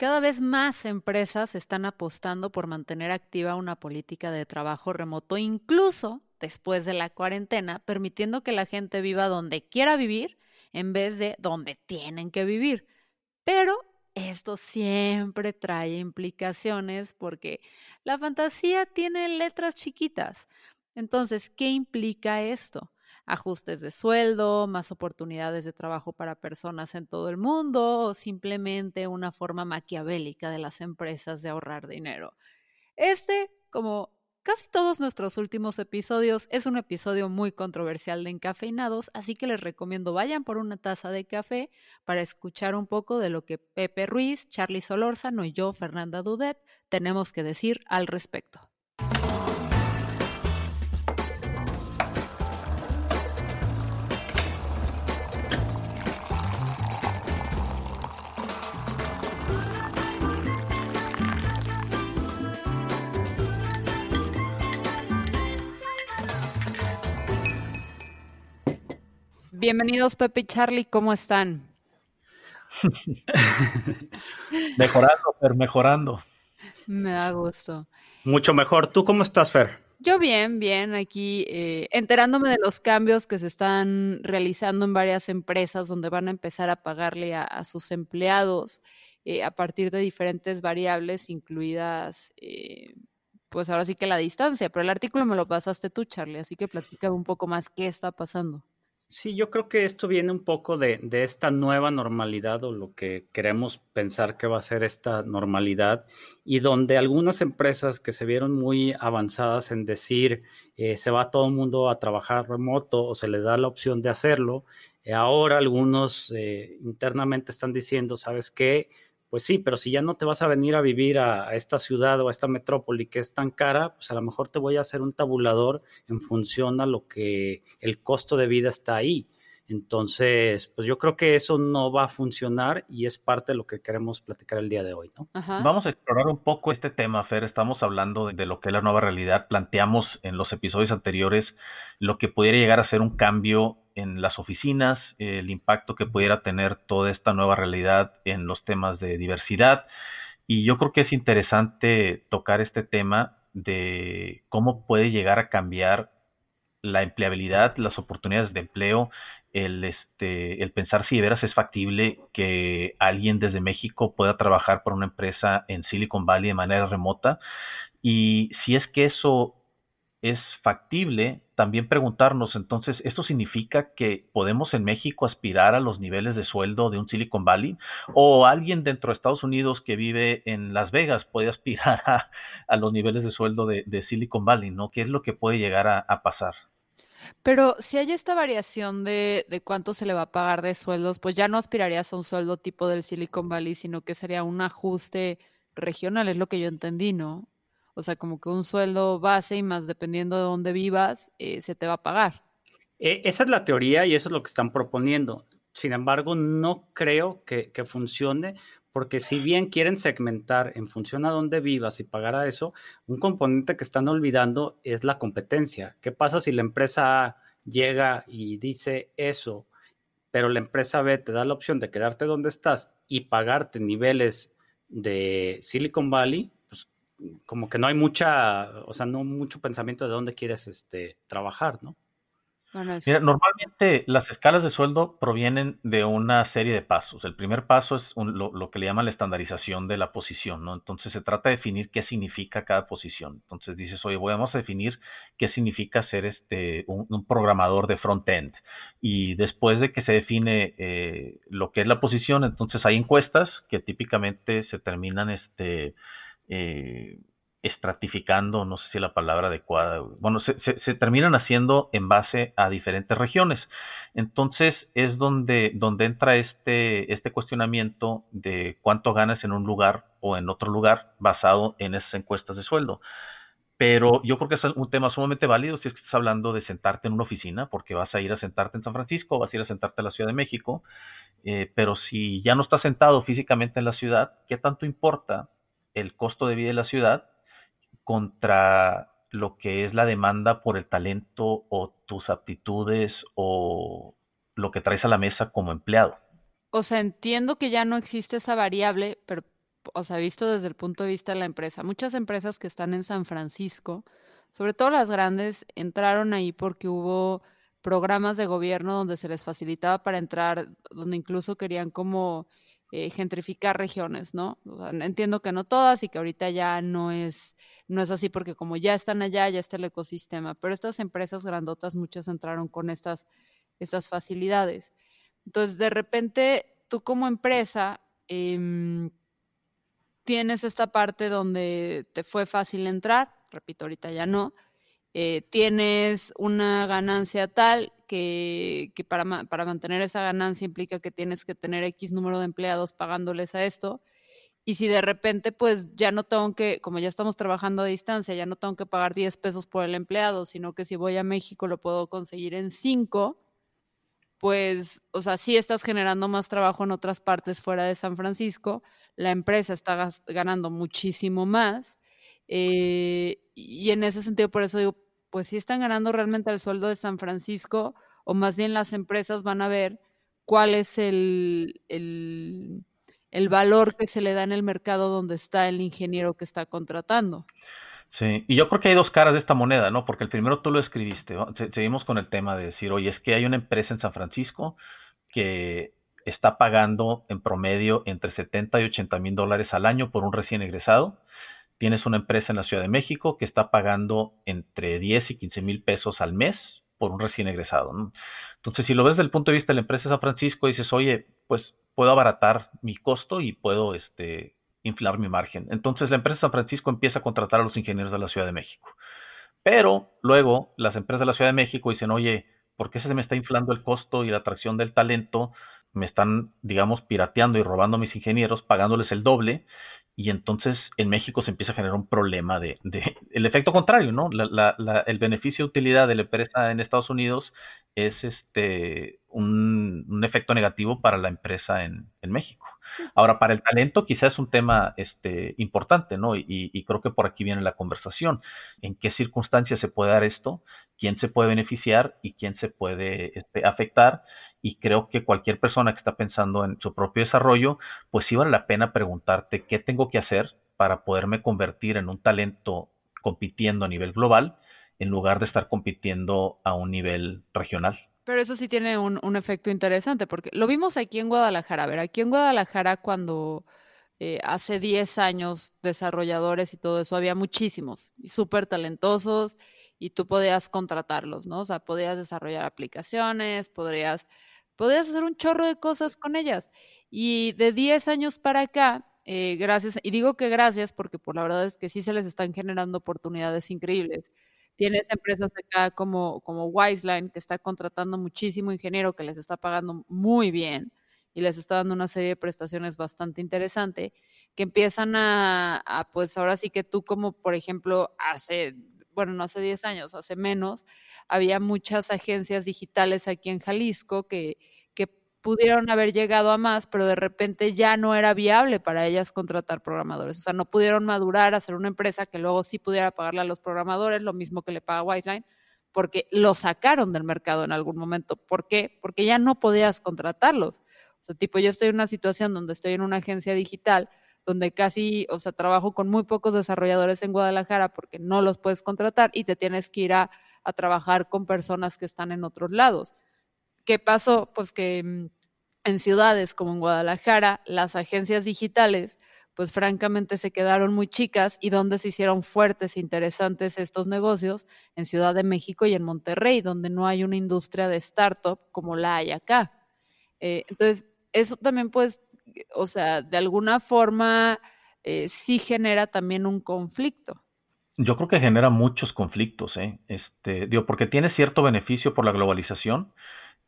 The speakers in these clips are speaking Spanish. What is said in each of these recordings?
Cada vez más empresas están apostando por mantener activa una política de trabajo remoto, incluso después de la cuarentena, permitiendo que la gente viva donde quiera vivir en vez de donde tienen que vivir. Pero esto siempre trae implicaciones porque la fantasía tiene letras chiquitas. Entonces, ¿qué implica esto? Ajustes de sueldo, más oportunidades de trabajo para personas en todo el mundo o simplemente una forma maquiavélica de las empresas de ahorrar dinero. Este, como casi todos nuestros últimos episodios, es un episodio muy controversial de encafeinados, así que les recomiendo vayan por una taza de café para escuchar un poco de lo que Pepe Ruiz, Charlie Solórzano y yo, Fernanda Dudet, tenemos que decir al respecto. Bienvenidos Pepe y Charlie, ¿cómo están? mejorando, Fer, mejorando. Me da gusto. Mucho mejor. ¿Tú cómo estás, Fer? Yo bien, bien, aquí eh, enterándome de los cambios que se están realizando en varias empresas donde van a empezar a pagarle a, sus empleados eh, a partir de diferentes variables, incluidas, eh, pues ahora sí que la distancia, pero el artículo me lo pasaste tú, Charlie, así que platícame un poco más qué está pasando. Sí, yo creo que esto viene un poco de, esta nueva normalidad o lo que queremos pensar que va a ser esta normalidad y donde algunas empresas que se vieron muy avanzadas en decir eh, se va todo el mundo a trabajar remoto o se le da la opción de hacerlo, eh, ahora algunos eh, internamente están diciendo, ¿sabes qué? Pues sí, pero si ya no te vas a venir a vivir a, esta ciudad o a esta metrópoli que es tan cara, pues a lo mejor te voy a hacer un tabulador en función a lo que el costo de vida está ahí. Entonces, pues yo creo que eso no va a funcionar y es parte de lo que queremos platicar el día de hoy, ¿no? Vamos a explorar un poco este tema, Fer. Estamos hablando de, lo que es la nueva realidad. Planteamos en los episodios anteriores lo que pudiera llegar a ser un cambio en las oficinas, el impacto que pudiera tener toda esta nueva realidad en los temas de diversidad. Y yo creo que es interesante tocar este tema de cómo puede llegar a cambiar la empleabilidad, las oportunidades de empleo, el, este, el pensar si de veras es factible que alguien desde México pueda trabajar para una empresa en Silicon Valley de manera remota. Y si es que eso es factible, también preguntarnos, entonces, ¿esto significa que podemos en México aspirar a los niveles de sueldo de un Silicon Valley? ¿O alguien dentro de Estados Unidos que vive en Las Vegas puede aspirar a, los niveles de sueldo de, Silicon Valley? ¿no? ¿Qué es lo que puede llegar a, pasar? Pero si hay esta variación de, de, cuánto se le va a pagar de sueldos, pues ya no aspirarías a un sueldo tipo del Silicon Valley, sino que sería un ajuste regional, es lo que yo entendí, ¿no? O sea, como que un sueldo base y más dependiendo de dónde vivas, eh, se te va a pagar. E, esa es la teoría y eso es lo que están proponiendo. Sin embargo, no creo que, funcione porque si bien quieren segmentar en función a dónde vivas y pagar a eso, un componente que están olvidando es la competencia. ¿Qué pasa si la empresa llega y dice eso, pero la empresa B te da la opción de quedarte donde estás y pagarte niveles de Silicon Valley? Como que no hay mucha, o sea, no mucho pensamiento de dónde quieres este, trabajar, ¿no? Mira, normalmente las escalas de sueldo provienen de una serie de pasos. El primer paso es lo, que le llaman la estandarización de la posición, ¿no? Entonces se trata de definir qué significa cada posición. Entonces dices, oye, vamos a definir qué significa ser este un, programador de front-end. Y después de que se define eh, lo que es la posición, entonces hay encuestas que típicamente se terminan este eh, estratificando, no sé si la palabra adecuada, bueno, se, terminan haciendo en base a diferentes regiones. Entonces es donde, donde entra este, este cuestionamiento de cuánto ganas en un lugar o en otro lugar basado en esas encuestas de sueldo. Pero yo creo que es un tema sumamente válido si es que estás hablando de sentarte en una oficina, porque vas a ir a sentarte en San Francisco, vas a ir a sentarte en la Ciudad de México, eh, pero si ya no estás sentado físicamente en la ciudad, ¿qué tanto importa el costo de vida de la ciudad contra lo que es la demanda por el talento o tus aptitudes o lo que traes a la mesa como empleado. O sea, entiendo que ya no existe esa variable, pero o sea, visto desde el punto de vista de la empresa. Muchas empresas que están en San Francisco, sobre todo las grandes, entraron ahí porque hubo programas de gobierno donde se les facilitaba para entrar, donde incluso querían como eh, gentrificar regiones, ¿no? entiendo que no todas y que ahorita ya no es, no es así porque como ya están allá, ya está el ecosistema, pero estas empresas grandotas, muchas entraron con estas, estas facilidades. Entonces, de repente, tú como empresa em, tienes esta parte donde te fue fácil entrar, repito, ahorita ya no, eh, tienes una ganancia tal que, para, mantener esa ganancia implica que tienes que tener X número de empleados pagándoles a esto. Y si de repente, pues ya no tengo que, como ya estamos trabajando a distancia, ya no tengo que pagar 10 pesos por el empleado, sino que si voy a México lo puedo conseguir en 5, pues, o sea, sí estás generando más trabajo en otras partes fuera de San Francisco, la empresa está ganando muchísimo más eh, y en ese sentido, por eso digo, pues si están ganando realmente el sueldo de San Francisco, o más bien las empresas van a ver cuál es el, el, el valor que se le da en el mercado donde está el ingeniero que está contratando. Sí, y yo creo que hay dos caras de esta moneda, ¿no? Porque el primero tú lo escribiste, seguimos con el tema de decir, oye, es que hay una empresa en San Francisco que está pagando en promedio entre 70 y 80 mil dólares al año por un recién egresado tienes una empresa en la Ciudad de México que está pagando entre 10 y 15 mil pesos al mes por un recién egresado. Entonces, si lo ves desde el punto de vista de la empresa de San Francisco, dices, oye, pues puedo abaratar mi costo y puedo este, inflar mi margen. Entonces, la empresa de San Francisco empieza a contratar a los ingenieros de la Ciudad de México. Pero luego, las empresas de la Ciudad de México dicen, oye, ¿por qué se me está inflando el costo y la atracción del talento? Me están, digamos, pirateando y robando a mis ingenieros, pagándoles el doble y entonces en México se empieza a generar un problema de, el efecto contrario, ¿no? el beneficio de utilidad de la empresa en Estados Unidos es este un, efecto negativo para la empresa en, México. Ahora, para el talento quizás es un tema este, importante, ¿no? Y, creo que por aquí viene la conversación. ¿En qué circunstancias se puede dar esto? ¿Quién se puede beneficiar y quién se puede este, afectar? Y creo que cualquier persona que está pensando en su propio desarrollo, pues sí vale la pena preguntarte qué tengo que hacer para poderme convertir en un talento compitiendo a nivel global en lugar de estar compitiendo a un nivel regional. Pero eso sí tiene un, efecto interesante, porque lo vimos aquí en Guadalajara. A ver, aquí en Guadalajara cuando eh, hace 10 años desarrolladores y todo eso, había muchísimos y súper talentosos y tú podías contratarlos, ¿no? O sea, podías desarrollar aplicaciones, podrías podías hacer un chorro de cosas con ellas. Y de 10 años para acá, eh, gracias, y digo que gracias porque por la verdad es que sí se les están generando oportunidades increíbles. Tienes empresas acá como, como Wiseline que está contratando muchísimo ingeniero que les está pagando muy bien y les está dando una serie de prestaciones bastante interesante que empiezan a, a, pues ahora sí que tú como por ejemplo hace bueno, no hace 10 años, hace menos, había muchas agencias digitales aquí en Jalisco que, que pudieron haber llegado a más, pero de repente ya no era viable para ellas contratar programadores. O sea, no pudieron madurar, hacer una empresa que luego sí pudiera pagarle a los programadores, lo mismo que le paga Whiteline, porque lo sacaron del mercado en algún momento. ¿Por qué? Porque ya no podías contratarlos. O sea, tipo, yo estoy en una situación donde estoy en una agencia digital donde casi, o sea, trabajo con muy pocos desarrolladores en Guadalajara porque no los puedes contratar y te tienes que ir a, trabajar con personas que están en otros lados. ¿Qué pasó? Pues que mm, en ciudades como en Guadalajara, las agencias digitales, pues francamente se quedaron muy chicas y donde se hicieron fuertes e interesantes estos negocios, en Ciudad de México y en Monterrey, donde no hay una industria de startup como la hay acá. Eh, entonces, eso también pues o sea, de alguna forma eh, sí genera también un conflicto. Yo creo que genera muchos conflictos, ¿eh? Este, digo, porque tiene cierto beneficio por la globalización.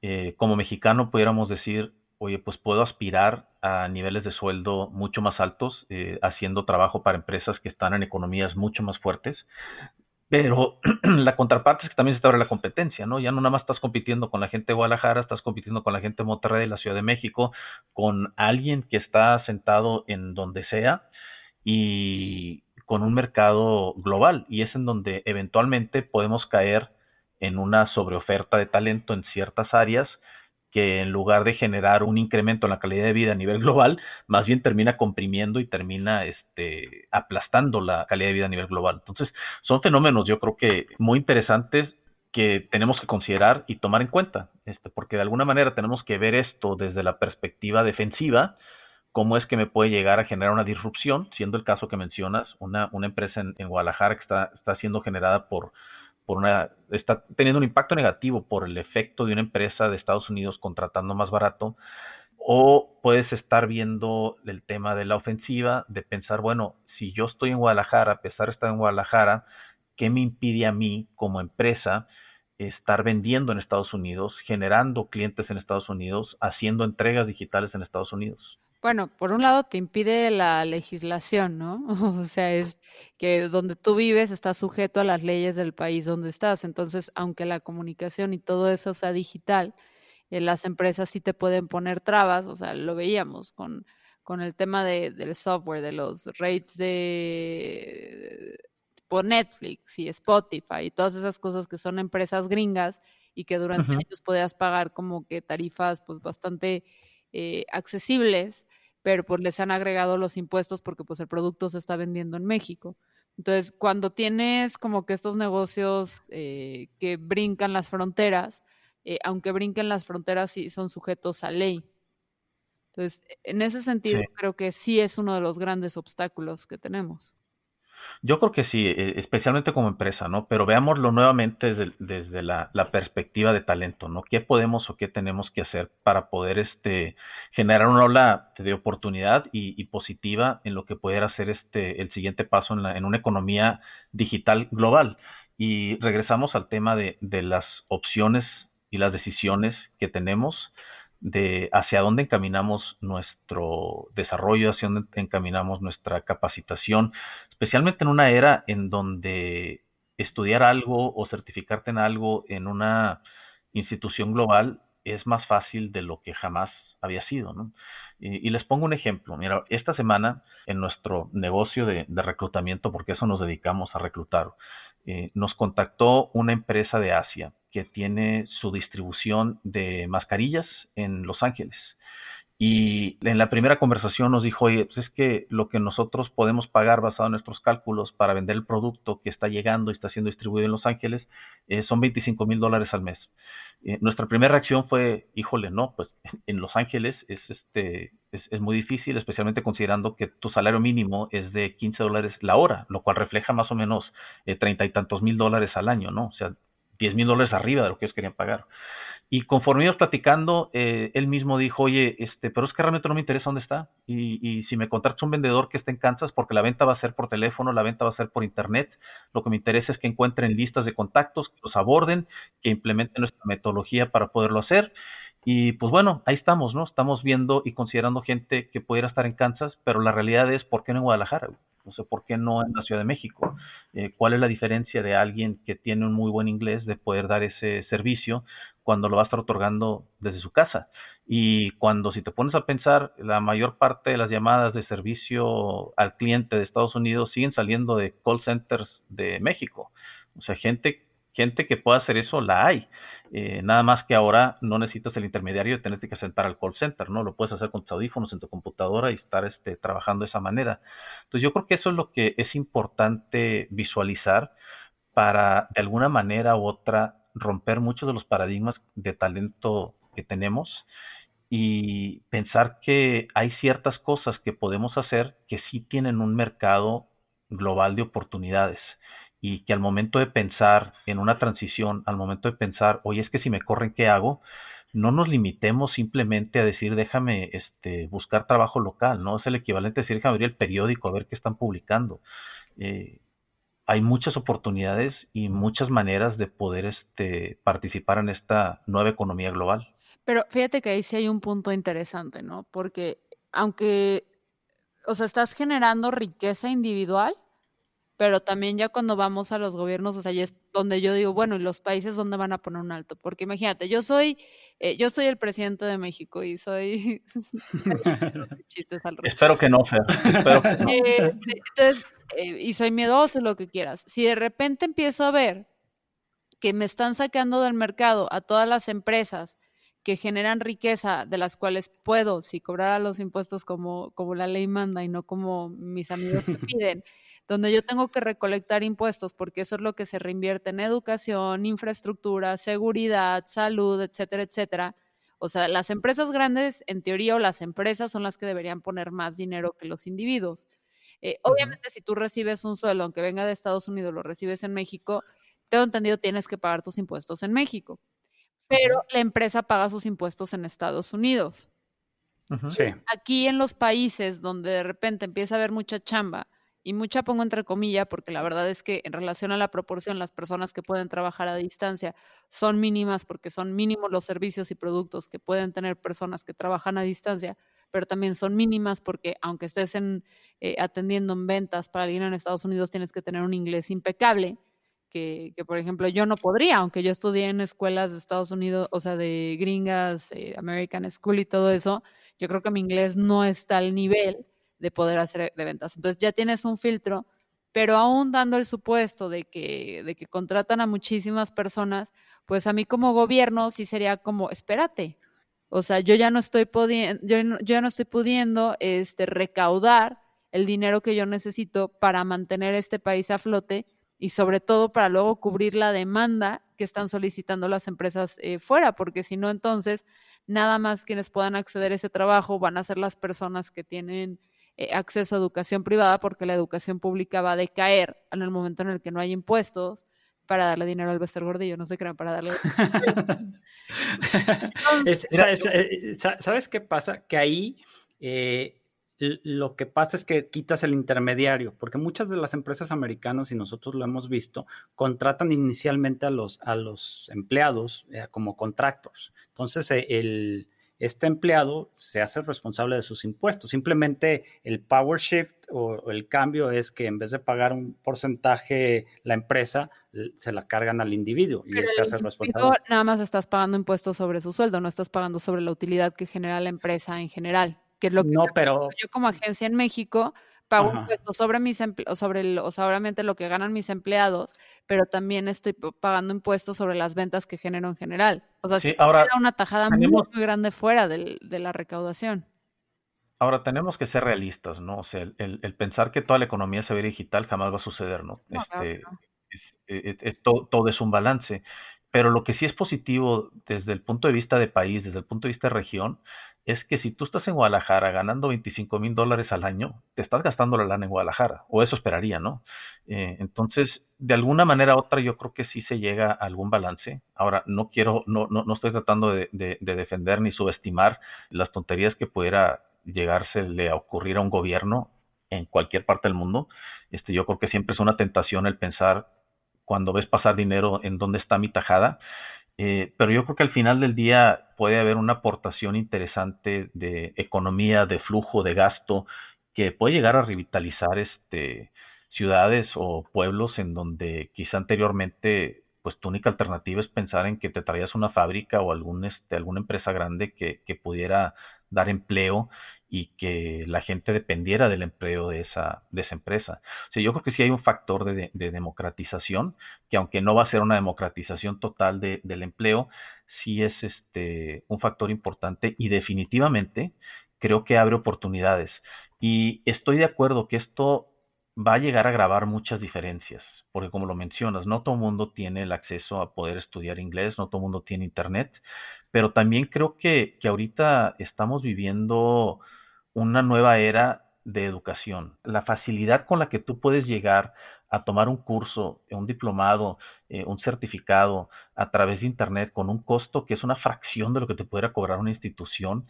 Eh, como mexicano pudiéramos decir, oye, pues puedo aspirar a niveles de sueldo mucho más altos, eh, haciendo trabajo para empresas que están en economías mucho más fuertes. Pero la contraparte es que también se te abre la competencia, ¿no? Ya no nada más estás compitiendo con la gente de Guadalajara, estás compitiendo con la gente de Monterrey, de la Ciudad de México, con alguien que está sentado en donde sea y con un mercado global. Y es en donde eventualmente podemos caer en una sobreoferta de talento en ciertas áreas que en lugar de generar un incremento en la calidad de vida a nivel global, más bien termina comprimiendo y termina este, aplastando la calidad de vida a nivel global. Entonces, son fenómenos yo creo que muy interesantes que tenemos que considerar y tomar en cuenta, este, porque de alguna manera tenemos que ver esto desde la perspectiva defensiva, cómo es que me puede llegar a generar una disrupción, siendo el caso que mencionas, una, una empresa en, Guadalajara que está, está siendo generada por por una, está teniendo un impacto negativo por el efecto de una empresa de Estados Unidos contratando más barato, o puedes estar viendo el tema de la ofensiva, de pensar, bueno, si yo estoy en Guadalajara, a pesar de estar en Guadalajara, ¿qué me impide a mí como empresa estar vendiendo en Estados Unidos, generando clientes en Estados Unidos, haciendo entregas digitales en Estados Unidos? Bueno, por un lado te impide la legislación, ¿no? O sea, es que donde tú vives está sujeto a las leyes del país donde estás. Entonces, aunque la comunicación y todo eso sea digital, eh, las empresas sí te pueden poner trabas, o sea, lo veíamos con, con el tema de, del software, de los rates de por Netflix y Spotify y todas esas cosas que son empresas gringas y que durante años podías pagar como que tarifas pues bastante eh, accesibles pero pues les han agregado los impuestos porque pues el producto se está vendiendo en México. Entonces, cuando tienes como que estos negocios eh, que brincan las fronteras, eh, aunque brinquen las fronteras, sí son sujetos a ley. Entonces, en ese sentido, creo que sí es uno de los grandes obstáculos que tenemos. Yo creo que sí, e, especialmente como empresa, ¿no? Pero veámoslo nuevamente desde, la, perspectiva de talento, ¿no? ¿Qué podemos o qué tenemos que hacer para poder este, generar una ola de oportunidad y, positiva en lo que pudiera ser este, el siguiente paso en, la, en una economía digital global? Y regresamos al tema de las opciones y las decisiones que tenemos de hacia dónde encaminamos nuestro desarrollo, hacia dónde encaminamos nuestra capacitación, especialmente en una era en donde estudiar algo o certificarte en algo en una institución global es más fácil de lo que jamás había sido. Y, les pongo un ejemplo. Mira, esta semana en nuestro negocio de, reclutamiento, porque eso nos dedicamos a reclutar, eh, nos contactó una empresa de Asia que tiene su distribución de mascarillas en Los Ángeles. Y en la primera conversación nos dijo, oye, pues es que lo que nosotros podemos pagar basado en nuestros cálculos para vender el producto que está llegando y está siendo distribuido en Los Ángeles eh, son 25 mil dólares al mes. Eh, nuestra primera reacción fue, híjole, no, pues en Los Ángeles es, este, es, muy difícil, especialmente considerando que tu salario mínimo es de 15 dólares la hora, lo cual refleja más o menos eh, treinta y tantos mil dólares al año, ¿no? O sea, 10 mil dólares arriba de lo que ellos querían pagar. Y conforme íbamos platicando, eh, él mismo dijo, oye, este, pero es que realmente no me interesa dónde está. Y, si me contratas un vendedor que esté en Kansas, porque la venta va a ser por teléfono, la venta va a ser por internet, lo que me interesa es que encuentren listas de contactos, que los aborden, que implementen nuestra metodología para poderlo hacer. Y pues bueno, ahí estamos, ¿no? Estamos viendo y considerando gente que pudiera estar en Kansas, pero la realidad es, ¿por qué no en Guadalajara? No sé por qué no en la Ciudad de México. Eh, ¿Cuál es la diferencia de alguien que tiene un muy buen inglés de poder dar ese servicio cuando lo va a estar otorgando desde su casa? Y cuando si te pones a pensar, la mayor parte de las llamadas de servicio al cliente de Estados Unidos siguen saliendo de call centers de México. O sea, gente, gente que pueda hacer eso la hay. Eh, nada más que ahora no necesitas el intermediario de tenerte que sentar al call center, ¿no? Lo puedes hacer con tus audífonos en tu computadora y estar este, trabajando de esa manera. Entonces yo creo que eso es lo que es importante visualizar para de alguna manera u otra romper muchos de los paradigmas de talento que tenemos y pensar que hay ciertas cosas que podemos hacer que sí tienen un mercado global de oportunidades y que al momento de pensar en una transición, al momento de pensar, oye, es que si me corren, ¿qué hago? No nos limitemos simplemente a decir, déjame este, buscar trabajo local, ¿no? Es el equivalente a decir, déjame abrir el periódico a ver qué están publicando. Eh, hay muchas oportunidades y muchas maneras de poder este, participar en esta nueva economía global. Pero fíjate que ahí sí hay un punto interesante, ¿no? Porque aunque, o sea, estás generando riqueza individual, pero también ya cuando vamos a los gobiernos, o sea, ya es donde yo digo, bueno, ¿y los países dónde van a poner un alto? Porque imagínate, yo soy, eh, yo soy el presidente de México y soy... chistes al Espero que no, Fer. Espero que no. Eh, entonces, eh, y soy miedoso, lo que quieras. Si de repente empiezo a ver que me están sacando del mercado a todas las empresas que generan riqueza, de las cuales puedo, si cobrara los impuestos como, como la ley manda y no como mis amigos me piden, donde yo tengo que recolectar impuestos porque eso es lo que se reinvierte en educación, infraestructura, seguridad, salud, etcétera, etcétera. O sea, las empresas grandes, en teoría, o las empresas son las que deberían poner más dinero que los individuos. Eh, obviamente, si tú recibes un sueldo, aunque venga de Estados Unidos, lo recibes en México, tengo entendido, tienes que pagar tus impuestos en México. Pero la empresa paga sus impuestos en Estados Unidos. Sí. Aquí en los países donde de repente empieza a haber mucha chamba, y mucha pongo entre comillas porque la verdad es que en relación a la proporción, las personas que pueden trabajar a distancia son mínimas porque son mínimos los servicios y productos que pueden tener personas que trabajan a distancia, pero también son mínimas porque aunque estés en, eh, atendiendo en ventas para alguien en Estados Unidos, tienes que tener un inglés impecable. Que, que, por ejemplo, yo no podría, aunque yo estudié en escuelas de Estados Unidos, o sea, de gringas, eh, American School y todo eso, yo creo que mi inglés no está al nivel de poder hacer de ventas. Entonces ya tienes un filtro, pero aún dando el supuesto de que, de que contratan a muchísimas personas, pues a mí como gobierno sí sería como, espérate, o sea, yo ya no estoy pudiendo, yo, ya no estoy pudiendo este, recaudar el dinero que yo necesito para mantener este país a flote y sobre todo para luego cubrir la demanda que están solicitando las empresas eh, fuera, porque si no, entonces nada más quienes puedan acceder a ese trabajo van a ser las personas que tienen eh, acceso a educación privada porque la educación pública va a decaer en el momento en el que no hay impuestos para darle dinero al Bester Gordillo, no sé qué para darle. Eh, ¿sabes, qué pasa? Que ahí eh, lo que pasa es que quitas el intermediario, porque muchas de las empresas americanas, y nosotros lo hemos visto, contratan inicialmente a los, a los empleados como contractors. Entonces, el, este empleado se hace responsable de sus impuestos. Simplemente el power shift o, el cambio es que en vez de pagar un porcentaje la empresa, se la cargan al individuo y él se hace responsable. Nada más estás pagando impuestos sobre su sueldo, no estás pagando sobre la utilidad que genera la empresa en general, que es lo que no, pero yo como agencia en México pago impuestos sobre mis sobre el, o obviamente lo que ganan mis empleados, pero también estoy pagando impuestos sobre las ventas que genero en general. O sea, sí, ahora una tajada muy, grande fuera de la recaudación. Ahora tenemos que ser realistas, ¿no? O sea, el, pensar que toda la economía se ve digital jamás va a suceder, ¿no? este, e, e, todo, todo es un balance. Pero lo que sí es positivo desde el punto de vista de país, desde el punto de vista de región, es que si tú estás en Guadalajara ganando 25 mil dólares al año, te estás gastando la lana en Guadalajara, o eso esperaría, ¿no? Eh, entonces, de alguna manera u otra, yo creo que sí se llega a algún balance. Ahora, no quiero, no, no, no estoy tratando de, de, defender ni subestimar las tonterías que pudiera llegársele a ocurrir a un gobierno en cualquier parte del mundo. Este, yo creo que siempre es una tentación el pensar cuando ves pasar dinero en dónde está mi tajada. Eh, pero yo creo que al final del día puede haber una aportación interesante de economía, de flujo, de gasto, que puede llegar a revitalizar este, ciudades o pueblos en donde quizá anteriormente pues tu única alternativa es pensar en que te traías una fábrica o algún, este, alguna empresa grande que, que pudiera dar empleo y que la gente dependiera del empleo de esa, de esa empresa. O sea, yo creo que sí hay un factor de, democratización, que aunque no va a ser una democratización total del empleo, sí es este, un factor importante y definitivamente creo que abre oportunidades. Y estoy de acuerdo que esto va a llegar a agravar muchas diferencias, porque como lo mencionas, no todo el mundo tiene el acceso a poder estudiar inglés, no todo el mundo tiene internet, pero también creo que, que ahorita estamos viviendo una nueva era de educación. La facilidad con la que tú puedes llegar a tomar un curso, un diplomado, eh, un certificado a través de Internet con un costo que es una fracción de lo que te pudiera cobrar una institución,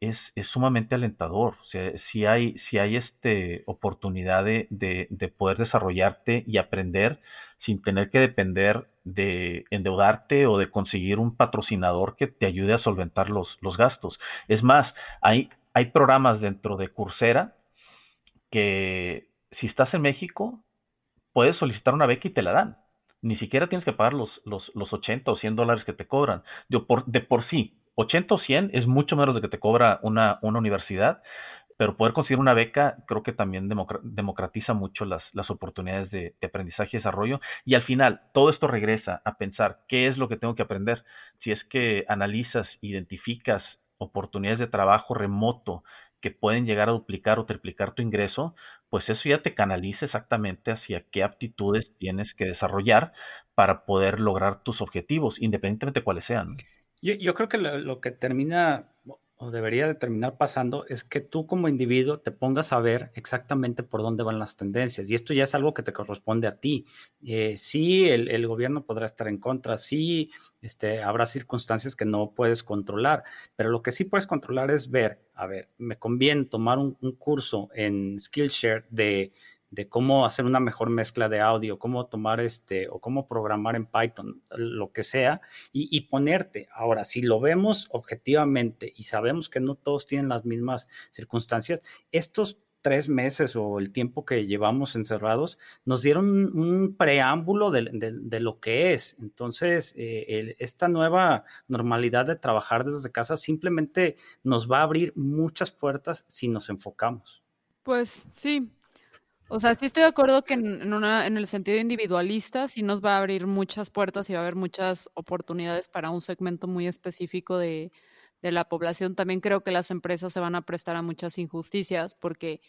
es, es sumamente alentador. O sea, si hay, si hay este, oportunidad de, de, poder desarrollarte y aprender sin tener que depender de endeudarte o de conseguir un patrocinador que te ayude a solventar los, los gastos. Es más, hay, hay programas dentro de Coursera que si estás en México, puedes solicitar una beca y te la dan. Ni siquiera tienes que pagar los, los, los 80 o 100 dólares que te cobran. De por, de por sí, 80 o 100 es mucho menos de que te cobra una, una universidad. pero poder conseguir una beca creo que también democratiza mucho las, las oportunidades de, aprendizaje y desarrollo. Y al final, todo esto regresa a pensar qué es lo que tengo que aprender. Si es que analizas, identificas oportunidades de trabajo remoto que pueden llegar a duplicar o triplicar tu ingreso, pues eso ya te canaliza exactamente hacia qué aptitudes tienes que desarrollar para poder lograr tus objetivos, independientemente de cuáles sean. Yo, creo que lo, que termina o debería de terminar pasando es que tú como individuo te pongas a ver exactamente por dónde van las tendencias. Y esto ya es algo que te corresponde a ti. Eh, sí, el, gobierno podrá estar en contra, sí, este, habrá circunstancias que no puedes controlar, pero lo que sí puedes controlar es ver, a ver, me conviene tomar un curso en Skillshare de de cómo hacer una mejor mezcla de audio, cómo tomar este o cómo programar en Python, lo que sea, y, ponerte. Ahora, si lo vemos objetivamente y sabemos que no todos tienen las mismas circunstancias, estos tres meses o el tiempo que llevamos encerrados nos dieron un preámbulo de, lo que es. Entonces, eh, esta nueva normalidad de trabajar desde casa simplemente nos va a abrir muchas puertas si nos enfocamos. Pues sí, o sea, sí estoy de acuerdo que en, una, en el sentido individualista sí nos va a abrir muchas puertas y va a haber muchas oportunidades para un segmento muy específico de, de la población. También creo que las empresas se van a prestar a muchas injusticias porque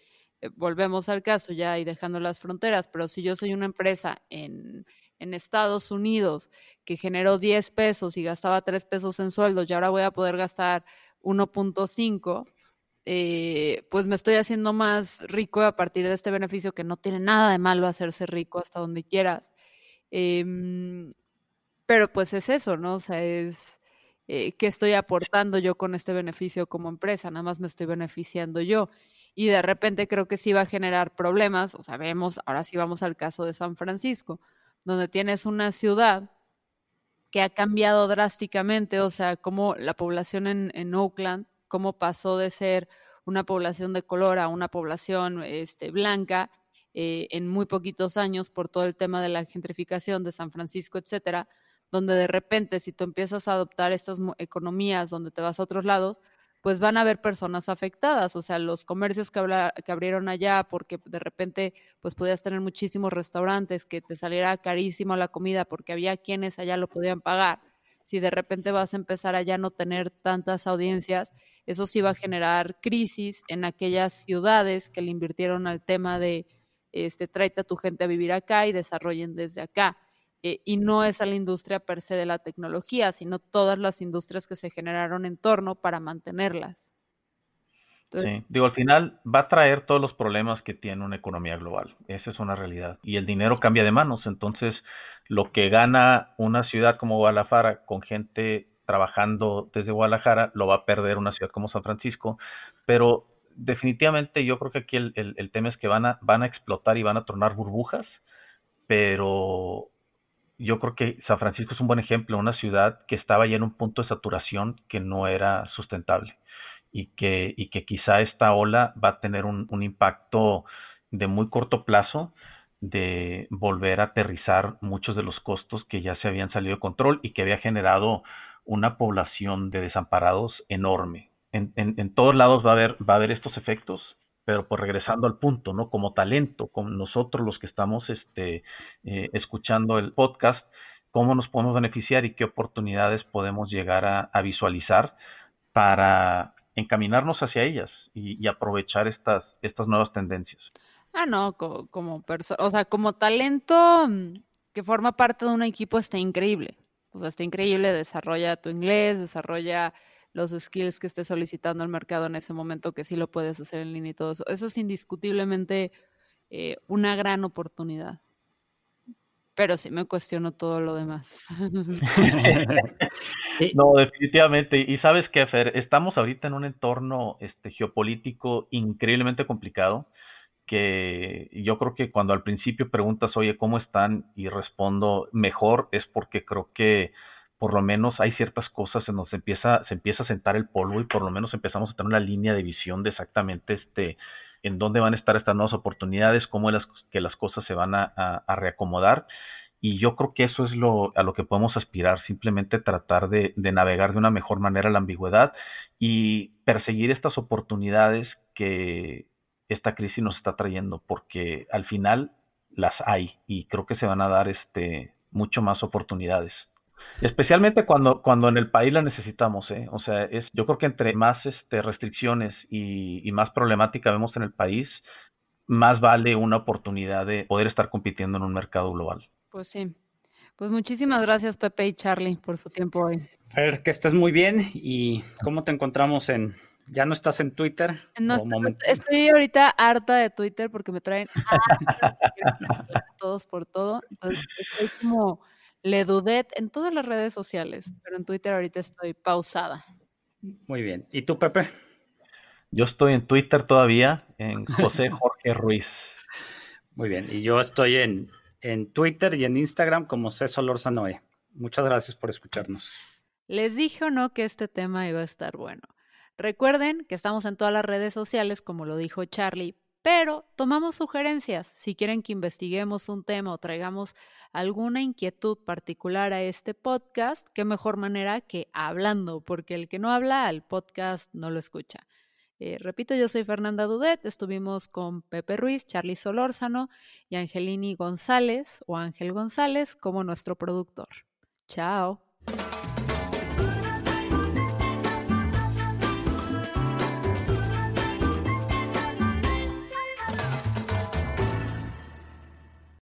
eh, volvemos al caso ya y dejando las fronteras, pero si yo soy una empresa en, en Estados Unidos que generó 10 pesos y gastaba 3 pesos en sueldos y ahora voy a poder gastar 1.5, eh, pues me estoy haciendo más rico a partir de este beneficio que no tiene nada de malo hacerse rico hasta donde quieras. Em, pero pues es eso, ¿no? O sea, es eh, qué estoy aportando yo con este beneficio como empresa, nada más me estoy beneficiando yo. Y de repente creo que sí va a generar problemas, o sea, vemos, ahora sí vamos al caso de San Francisco, donde tienes una ciudad que ha cambiado drásticamente, o sea, como la población en, en Oakland cómo pasó de ser una población de color a una población este, blanca eh, en muy poquitos años por todo el tema de la gentrificación de San Francisco, etcétera, donde de repente si tú empiezas a adoptar estas economías donde te vas a otros lados, pues van a haber personas afectadas, o sea, los comercios que, abrieron allá, porque de repente pues podías tener muchísimos restaurantes, que te saliera carísimo la comida porque había quienes allá lo podían pagar. Si de repente vas a empezar a no tener tantas audiencias, eso sí va a generar crisis en aquellas ciudades que le invirtieron al tema de este, tráete a tu gente a vivir acá y desarrollen desde acá. Eh, y no es a la industria per se de la tecnología, sino todas las industrias que se generaron en torno para mantenerlas. sí, digo, al final va a traer todos los problemas que tiene una economía global. Esa es una realidad. Y el dinero cambia de manos. Entonces, lo que gana una ciudad como Guadalajara con gente trabajando desde Guadalajara, lo va a perder una ciudad como San Francisco, pero definitivamente yo creo que aquí el, tema es que van a, van a explotar y van a tronar burbujas, pero yo creo que San Francisco es un buen ejemplo, una ciudad que estaba ya en un punto de saturación que no era sustentable y que, y que quizá esta ola va a tener un, un impacto de muy corto plazo de volver a aterrizar muchos de los costos que ya se habían salido de control y que había generado una población de desamparados enorme. En, en, todos lados va a, haber, va a haber estos efectos, pero pues regresando al punto, ¿no? Como talento, como nosotros los que estamos este, eh, escuchando el podcast, cómo nos podemos beneficiar y qué oportunidades podemos llegar a, visualizar para encaminarnos hacia ellas y, aprovechar estas, estas nuevas tendencias. Ah, no, como, como o sea, como talento mm, que forma parte de un equipo está increíble. O sea, está increíble, desarrolla tu inglés, desarrolla los skills que estés solicitando al mercado en ese momento, que sí lo puedes hacer en línea y todo eso. Eso es indiscutiblemente eh, una gran oportunidad. Pero sí me cuestiono todo lo demás. no, definitivamente. Y sabes qué, Fer, estamos ahorita en un entorno este, geopolítico increíblemente complicado que yo creo que cuando al principio preguntas, oye, ¿cómo están? Y respondo mejor, es porque creo que por lo menos hay ciertas cosas en donde se empieza, se empieza a sentar el polvo y por lo menos empezamos a tener una línea de visión de exactamente este, en dónde van a estar estas nuevas oportunidades, cómo las, que las cosas se van a, reacomodar. Y yo creo que eso es lo, a lo que podemos aspirar, simplemente tratar de navegar de una mejor manera la ambigüedad y perseguir estas oportunidades que esta crisis nos está trayendo, porque al final las hay y creo que se van a dar este mucho más oportunidades. Especialmente cuando, cuando en el país la necesitamos, ¿eh? O sea, es, yo creo que entre más este, restricciones y, y más problemática vemos en el país, más vale una oportunidad de poder estar compitiendo en un mercado global. Pues sí. Pues muchísimas gracias Pepe y Charlie por su tiempo hoy. Fer, que estés muy bien y cómo te encontramos en... ¿Ya no estás en Twitter? No, estoy, ahorita harta de Twitter porque me traen todos por todo. Entonces estoy como le dudé en todas las redes sociales, pero en Twitter ahorita estoy pausada. Muy bien. ¿Y tú, Pepe? Yo estoy en Twitter todavía, en José Jorge Ruiz. Muy bien. Y yo estoy en en Twitter y en Instagram como César Noé. Muchas gracias por escucharnos. Les dije o no que este tema iba a estar bueno. Recuerden que estamos en todas las redes sociales, como lo dijo Charlie, pero tomamos sugerencias. Si quieren que investiguemos un tema o traigamos alguna inquietud particular a este podcast, qué mejor manera que hablando, porque el que no habla al podcast no lo escucha. Eh, repito, yo soy Fernanda Dudet, estuvimos con Pepe Ruiz, Charlie Solórzano y Angelini González o Ángel González como nuestro productor. Chao.